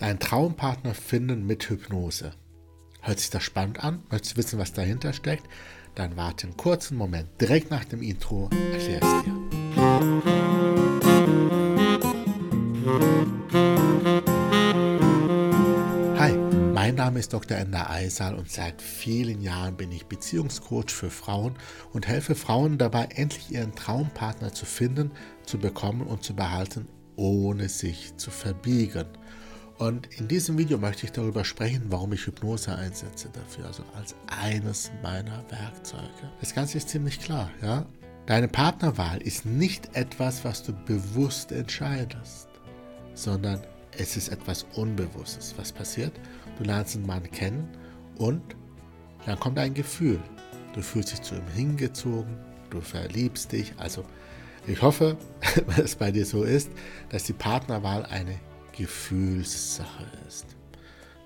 Deinen Traumpartner finden mit Hypnose. Hört sich das spannend an? Möchtest du wissen, was dahinter steckt? Dann warte einen kurzen Moment. Direkt nach dem Intro erkläre ich es dir. Hi, mein Name ist Dr. Ender Eisal und seit vielen Jahren bin ich Beziehungscoach für Frauen und helfe Frauen dabei, endlich ihren Traumpartner zu finden, zu bekommen und zu behalten, ohne sich zu verbiegen. Und in diesem Video möchte ich darüber sprechen, warum ich Hypnose einsetze dafür, also als eines meiner Werkzeuge. Das Ganze ist ziemlich klar, ja. Deine Partnerwahl ist nicht etwas, was du bewusst entscheidest, sondern es ist etwas Unbewusstes. Was passiert? Du lernst einen Mann kennen und dann kommt ein Gefühl. Du fühlst dich zu ihm hingezogen, du verliebst dich. Also ich hoffe, es bei dir so ist, dass die Partnerwahl eine Gefühlssache ist.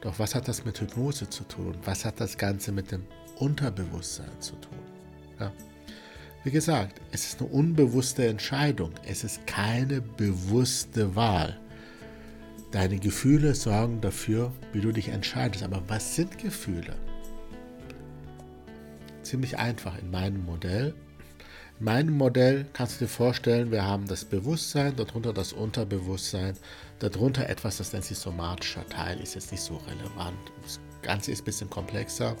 Doch was hat das mit Hypnose zu tun? Was hat das Ganze mit dem Unterbewusstsein zu tun? Ja. Wie gesagt, es ist eine unbewusste Entscheidung. Es ist keine bewusste Wahl. Deine Gefühle sorgen dafür, wie du dich entscheidest. Aber was sind Gefühle? Ziemlich einfach in meinem Modell. In meinem Modell kannst du dir vorstellen, wir haben das Bewusstsein, darunter das Unterbewusstsein, darunter etwas, das nennt sich somatischer Teil, ist jetzt nicht so relevant. Das Ganze ist ein bisschen komplexer.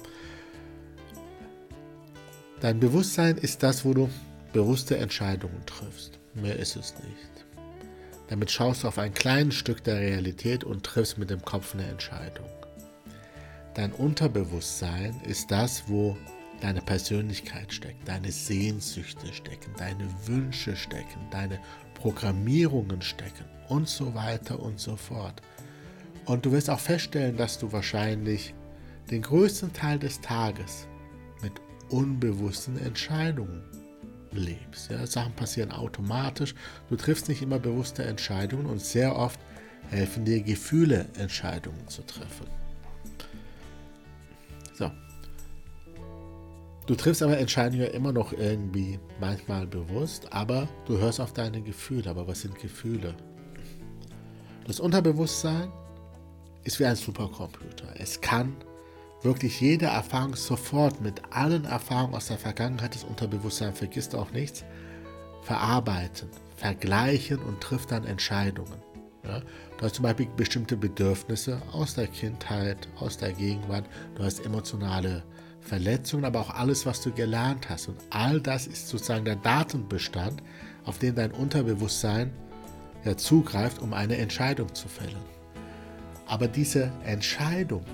Dein Bewusstsein ist das, wo du bewusste Entscheidungen triffst. Mehr ist es nicht. Damit schaust du auf ein kleines Stück der Realität und triffst mit dem Kopf eine Entscheidung. Dein Unterbewusstsein ist das, wo deine Persönlichkeit steckt, deine Sehnsüchte stecken, deine Wünsche stecken, deine Programmierungen stecken und so weiter und so fort. Und du wirst auch feststellen, dass du wahrscheinlich den größten Teil des Tages mit unbewussten Entscheidungen lebst. Ja, Sachen passieren automatisch, du triffst nicht immer bewusste Entscheidungen und sehr oft helfen dir Gefühle, Entscheidungen zu treffen. Du triffst aber Entscheidungen immer noch irgendwie manchmal bewusst, aber du hörst auf deine Gefühle. Aber was sind Gefühle? Das Unterbewusstsein ist wie ein Supercomputer. Es kann wirklich jede Erfahrung sofort mit allen Erfahrungen aus der Vergangenheit, das Unterbewusstsein vergisst auch nichts, verarbeiten, vergleichen und trifft dann Entscheidungen. Ja? Du hast zum Beispiel bestimmte Bedürfnisse aus der Kindheit, aus der Gegenwart, du hast emotionale Verletzungen, aber auch alles, was du gelernt hast. Und all das ist sozusagen der Datenbestand, auf den dein Unterbewusstsein ja, zugreift, um eine Entscheidung zu fällen. Aber diese Entscheidung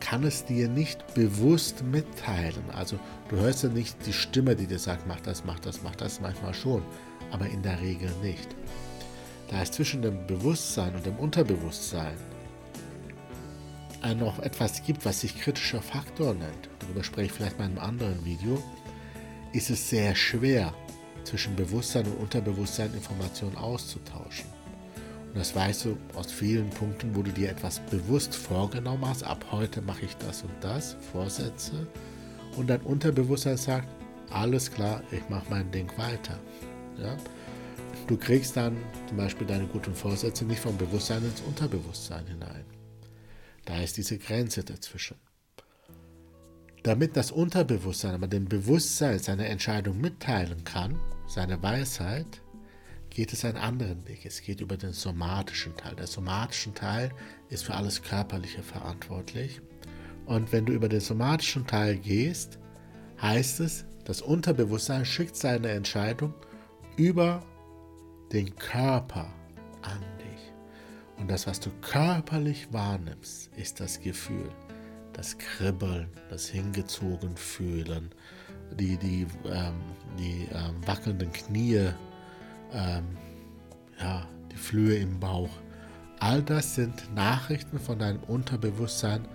kann es dir nicht bewusst mitteilen. Also du hörst ja nicht die Stimme, die dir sagt, mach das, mach das, mach das, manchmal schon, aber in der Regel nicht. Da es zwischen dem Bewusstsein und dem Unterbewusstsein noch etwas gibt, was sich kritischer Faktor nennt, darüber spreche ich vielleicht mal in einem anderen Video, ist es sehr schwer, zwischen Bewusstsein und Unterbewusstsein Informationen auszutauschen. Und das weißt du aus vielen Punkten, wo du dir etwas bewusst vorgenommen hast. Ab heute mache ich das und das, Vorsätze. Und dein Unterbewusstsein sagt, alles klar, ich mache mein Ding weiter. Ja? Du kriegst dann zum Beispiel deine guten Vorsätze nicht vom Bewusstsein ins Unterbewusstsein hinein. Da ist diese Grenze dazwischen. Damit das Unterbewusstsein aber dem Bewusstsein seine Entscheidung mitteilen kann, seine Weisheit, geht es einen anderen Weg. Es geht über den somatischen Teil. Der somatische Teil ist für alles Körperliche verantwortlich. Und wenn du über den somatischen Teil gehst, heißt es, das Unterbewusstsein schickt seine Entscheidung über den Körper an. Und das, was du körperlich wahrnimmst, ist das Gefühl das Kribbeln, das hingezogen fühlen, die, die, ähm, die ähm, wackelnden Knie, ähm, ja, die Flöhe im Bauch. All das sind Nachrichten von deinem Unterbewusstsein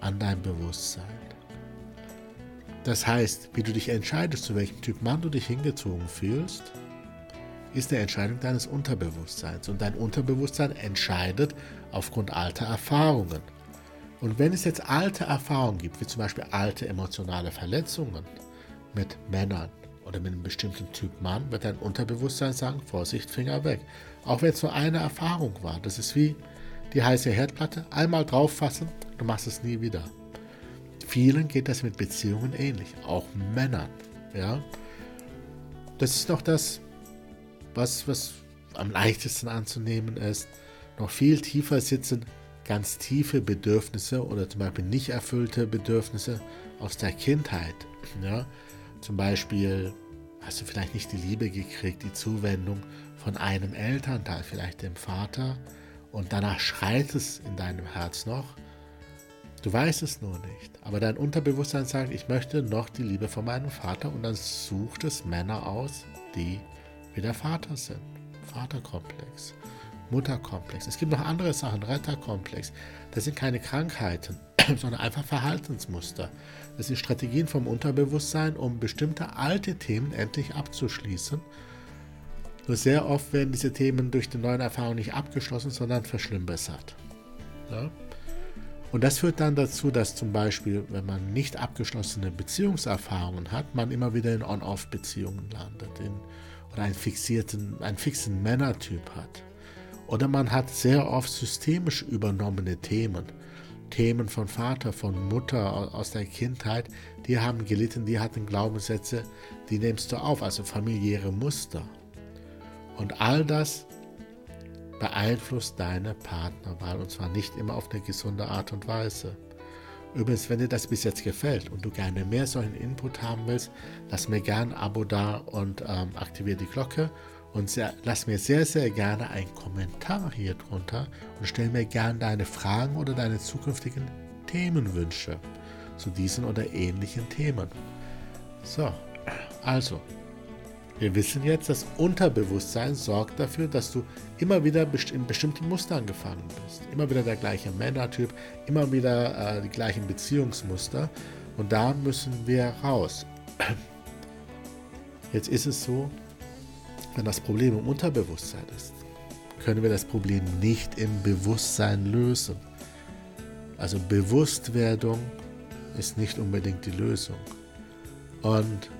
an dein Bewusstsein. Das heißt, wie du dich entscheidest, zu welchem Typ Mann du dich hingezogen fühlst, ist eine Entscheidung deines Unterbewusstseins. Und dein Unterbewusstsein entscheidet aufgrund alter Erfahrungen. Und wenn es jetzt alte Erfahrungen gibt, wie zum Beispiel alte emotionale Verletzungen mit Männern oder mit einem bestimmten Typ Mann, wird dein Unterbewusstsein sagen, Vorsicht, Finger weg. Auch wenn es nur eine Erfahrung war. Das ist wie die heiße Herdplatte, einmal drauf fassen, du machst es nie wieder. Vielen geht das mit Beziehungen ähnlich, auch Männern. Ja? Das ist noch das, was, was am leichtesten anzunehmen ist. Noch viel tiefer sitzen ganz tiefe Bedürfnisse oder zum Beispiel nicht erfüllte Bedürfnisse aus der Kindheit. Ja? Zum Beispiel hast du vielleicht nicht die Liebe gekriegt, die Zuwendung von einem Elternteil, vielleicht dem Vater, und danach schreit es in deinem Herz noch. Du weißt es nur nicht, aber dein Unterbewusstsein sagt, ich möchte noch die Liebe von meinem Vater und dann sucht es Männer aus, die wie der Vater sind. Vaterkomplex, Mutterkomplex. Es gibt noch andere Sachen, Retterkomplex. Das sind keine Krankheiten, sondern einfach Verhaltensmuster. Das sind Strategien vom Unterbewusstsein, um bestimmte alte Themen endlich abzuschließen. Nur sehr oft werden diese Themen durch die neuen Erfahrungen nicht abgeschlossen, sondern verschlimmbessert. Ja? Und das führt dann dazu, dass zum Beispiel, wenn man nicht abgeschlossene Beziehungserfahrungen hat, man immer wieder in On-Off-Beziehungen landet in, einen, fixierten, einen fixen Männertyp hat. Oder man hat sehr oft systemisch übernommene Themen. Themen von Vater, von Mutter aus der Kindheit, die haben gelitten, die hatten Glaubenssätze, die nimmst du auf, also familiäre Muster. Und all das beeinflusst deine Partnerwahl und zwar nicht immer auf eine gesunde Art und Weise. Übrigens, wenn dir das bis jetzt gefällt und du gerne mehr solchen Input haben willst, lass mir gerne ein Abo da und ähm, aktiviere die Glocke und sehr, lass mir sehr, sehr gerne einen Kommentar hier drunter und stell mir gerne deine Fragen oder deine zukünftigen Themenwünsche zu diesen oder ähnlichen Themen. So, also, wir wissen jetzt, das Unterbewusstsein sorgt dafür, dass du immer wieder in bestimmten Mustern gefangen bist. Immer wieder der gleiche Männertyp, immer wieder äh, die gleichen Beziehungsmuster. Und da müssen wir raus. Jetzt ist es so, wenn das Problem im Unterbewusstsein ist, können wir das Problem nicht im Bewusstsein lösen. Also Bewusstwerdung ist nicht unbedingt die Lösung. Und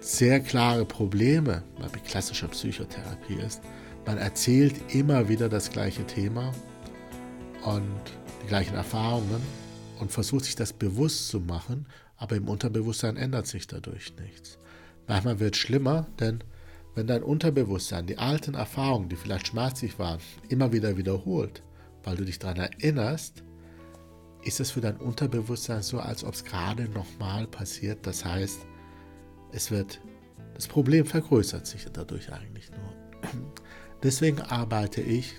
sehr klare Probleme bei klassischer Psychotherapie ist, man erzählt immer wieder das gleiche Thema und die gleichen Erfahrungen und versucht sich das bewusst zu machen, aber im Unterbewusstsein ändert sich dadurch nichts. Manchmal wird es schlimmer, denn wenn dein Unterbewusstsein die alten Erfahrungen, die vielleicht schmerzlich waren, immer wieder wiederholt, weil du dich daran erinnerst, ist es für dein Unterbewusstsein so, als ob es gerade nochmal passiert. Das heißt, es wird, das Problem vergrößert sich dadurch eigentlich nur. Deswegen arbeite ich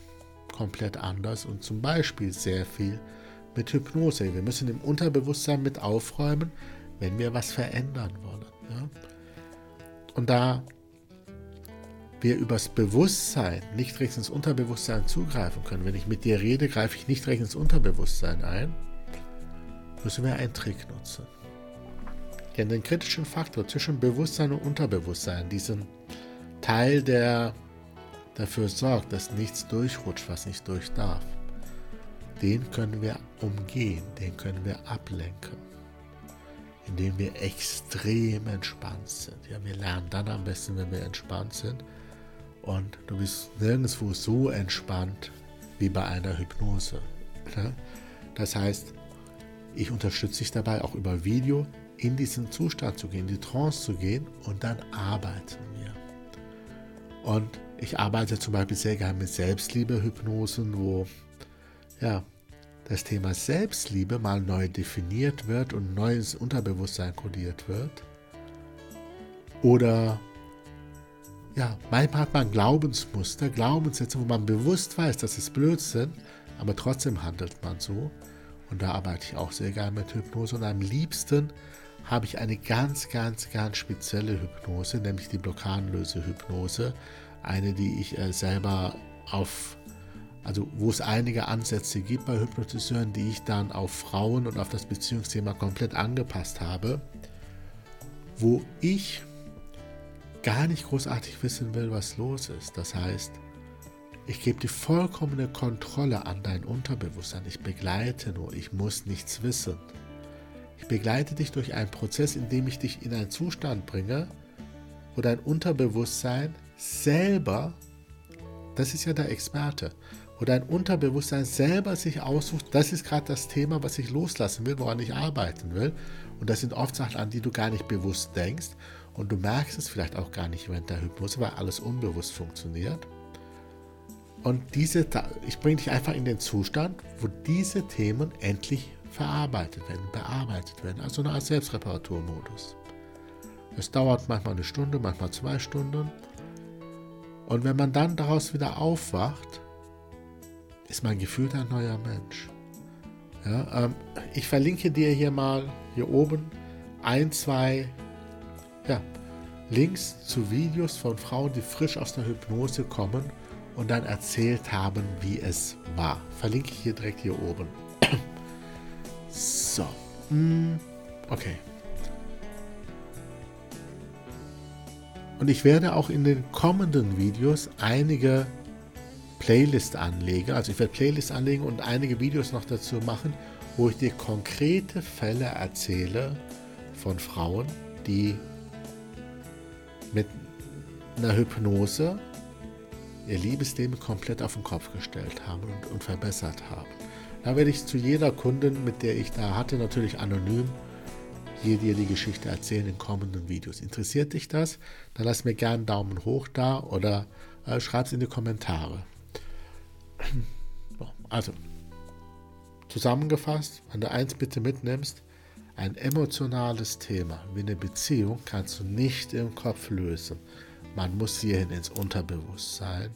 komplett anders und zum Beispiel sehr viel mit Hypnose. Wir müssen im Unterbewusstsein mit aufräumen, wenn wir was verändern wollen. Ja? Und da wir übers Bewusstsein nicht recht ins Unterbewusstsein zugreifen können. Wenn ich mit dir rede, greife ich nicht recht ins Unterbewusstsein ein. Müssen wir einen Trick nutzen. Denn den kritischen Faktor zwischen Bewusstsein und Unterbewusstsein, diesen Teil, der dafür sorgt, dass nichts durchrutscht, was nicht durch darf, den können wir umgehen, den können wir ablenken, indem wir extrem entspannt sind. Ja, wir lernen dann am besten, wenn wir entspannt sind, und du bist nirgendwo so entspannt wie bei einer Hypnose. Ne? Das heißt, ich unterstütze dich dabei auch über Video in diesen Zustand zu gehen, in die Trance zu gehen und dann arbeiten wir. Und ich arbeite zum Beispiel sehr gerne mit Selbstliebe-Hypnosen, wo ja, das Thema Selbstliebe mal neu definiert wird und neu ins Unterbewusstsein kodiert wird. Oder ja, manchmal hat man Glaubensmuster, Glaubenssätze, wo man bewusst weiß, dass es Blödsinn, aber trotzdem handelt man so. Und da arbeite ich auch sehr gerne mit Hypnose. Und am liebsten habe ich eine ganz, ganz, ganz spezielle Hypnose, nämlich die Blockadenlöse-Hypnose. Eine, die ich äh, selber auf, also wo es einige Ansätze gibt bei Hypnotiseuren, die ich dann auf Frauen und auf das Beziehungsthema komplett angepasst habe, wo ich gar nicht großartig wissen will, was los ist. Das heißt, ich gebe die vollkommene Kontrolle an dein Unterbewusstsein. Ich begleite nur, ich muss nichts wissen. Ich begleite dich durch einen Prozess, in dem ich dich in einen Zustand bringe, wo dein Unterbewusstsein selber, das ist ja der Experte, wo dein Unterbewusstsein selber sich aussucht, das ist gerade das Thema, was ich loslassen will, woran ich arbeiten will. Und das sind oft Sachen, an die du gar nicht bewusst denkst. Und du merkst es vielleicht auch gar nicht während der Hypnose, weil alles unbewusst funktioniert. Und diese, ich bringe dich einfach in den Zustand, wo diese Themen endlich verarbeitet werden, bearbeitet werden. Also eine Art Selbstreparaturmodus. Es dauert manchmal eine Stunde, manchmal zwei Stunden. Und wenn man dann daraus wieder aufwacht, ist man gefühlt ein neuer Mensch. Ja, ähm, ich verlinke dir hier mal hier oben ein, zwei ja, Links zu Videos von Frauen, die frisch aus der Hypnose kommen und dann erzählt haben, wie es war. Verlinke ich hier direkt hier oben. So. Hm, okay. Und ich werde auch in den kommenden Videos einige Playlist anlegen. Also ich werde Playlist anlegen und einige Videos noch dazu machen, wo ich dir konkrete Fälle erzähle von Frauen, die mit einer Hypnose ihr Liebesleben komplett auf den Kopf gestellt haben und, und verbessert haben. Da werde ich zu jeder Kundin, mit der ich da hatte, natürlich anonym hier dir die Geschichte erzählen in kommenden Videos. Interessiert dich das? Dann lass mir gerne einen Daumen hoch da oder äh, schreib es in die Kommentare. Also, zusammengefasst, wenn du eins bitte mitnimmst, ein emotionales Thema wie eine Beziehung kannst du nicht im Kopf lösen. Man muss hierhin ins Unterbewusstsein.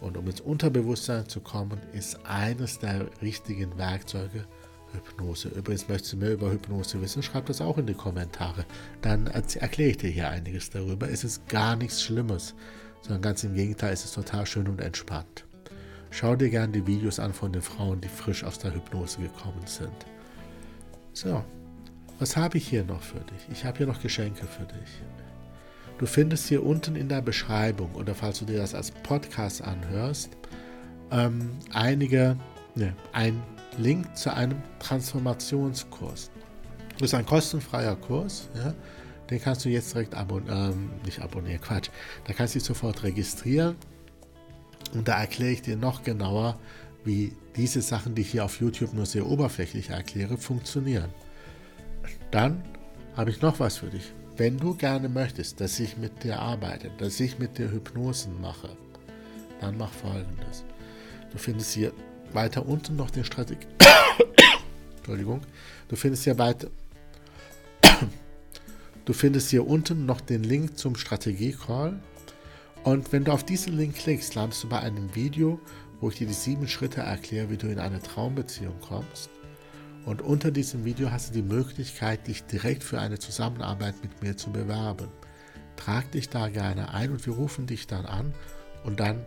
Und um ins Unterbewusstsein zu kommen, ist eines der richtigen Werkzeuge Hypnose. Übrigens, möchtest du mehr über Hypnose wissen, schreib das auch in die Kommentare. Dann erkläre ich dir hier einiges darüber. Es ist gar nichts Schlimmes, sondern ganz im Gegenteil, es ist total schön und entspannt. Schau dir gerne die Videos an von den Frauen, die frisch aus der Hypnose gekommen sind. So, was habe ich hier noch für dich? Ich habe hier noch Geschenke für dich. Du findest hier unten in der Beschreibung oder falls du dir das als Podcast anhörst, ähm, einige, ne, ein Link zu einem Transformationskurs. Das ist ein kostenfreier Kurs, ja, den kannst du jetzt direkt abonnieren, ähm, nicht abonnieren, Quatsch. Da kannst du dich sofort registrieren und da erkläre ich dir noch genauer, wie diese Sachen, die ich hier auf YouTube nur sehr oberflächlich erkläre, funktionieren. Dann habe ich noch was für dich. Wenn du gerne möchtest, dass ich mit dir arbeite, dass ich mit dir Hypnosen mache, dann mach folgendes. Du findest hier weiter unten noch den Strategie. Entschuldigung. Du findest hier weiter. du findest hier unten noch den Link zum Strategie-Call. Und wenn du auf diesen Link klickst, landest du bei einem Video, wo ich dir die sieben Schritte erkläre, wie du in eine Traumbeziehung kommst. Und unter diesem Video hast du die Möglichkeit, dich direkt für eine Zusammenarbeit mit mir zu bewerben. Trag dich da gerne ein und wir rufen dich dann an und dann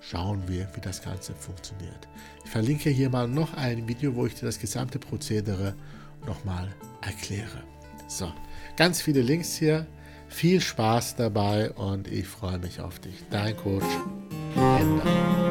schauen wir, wie das Ganze funktioniert. Ich verlinke hier mal noch ein Video, wo ich dir das gesamte Prozedere nochmal erkläre. So, ganz viele Links hier. Viel Spaß dabei und ich freue mich auf dich. Dein Coach. Ender.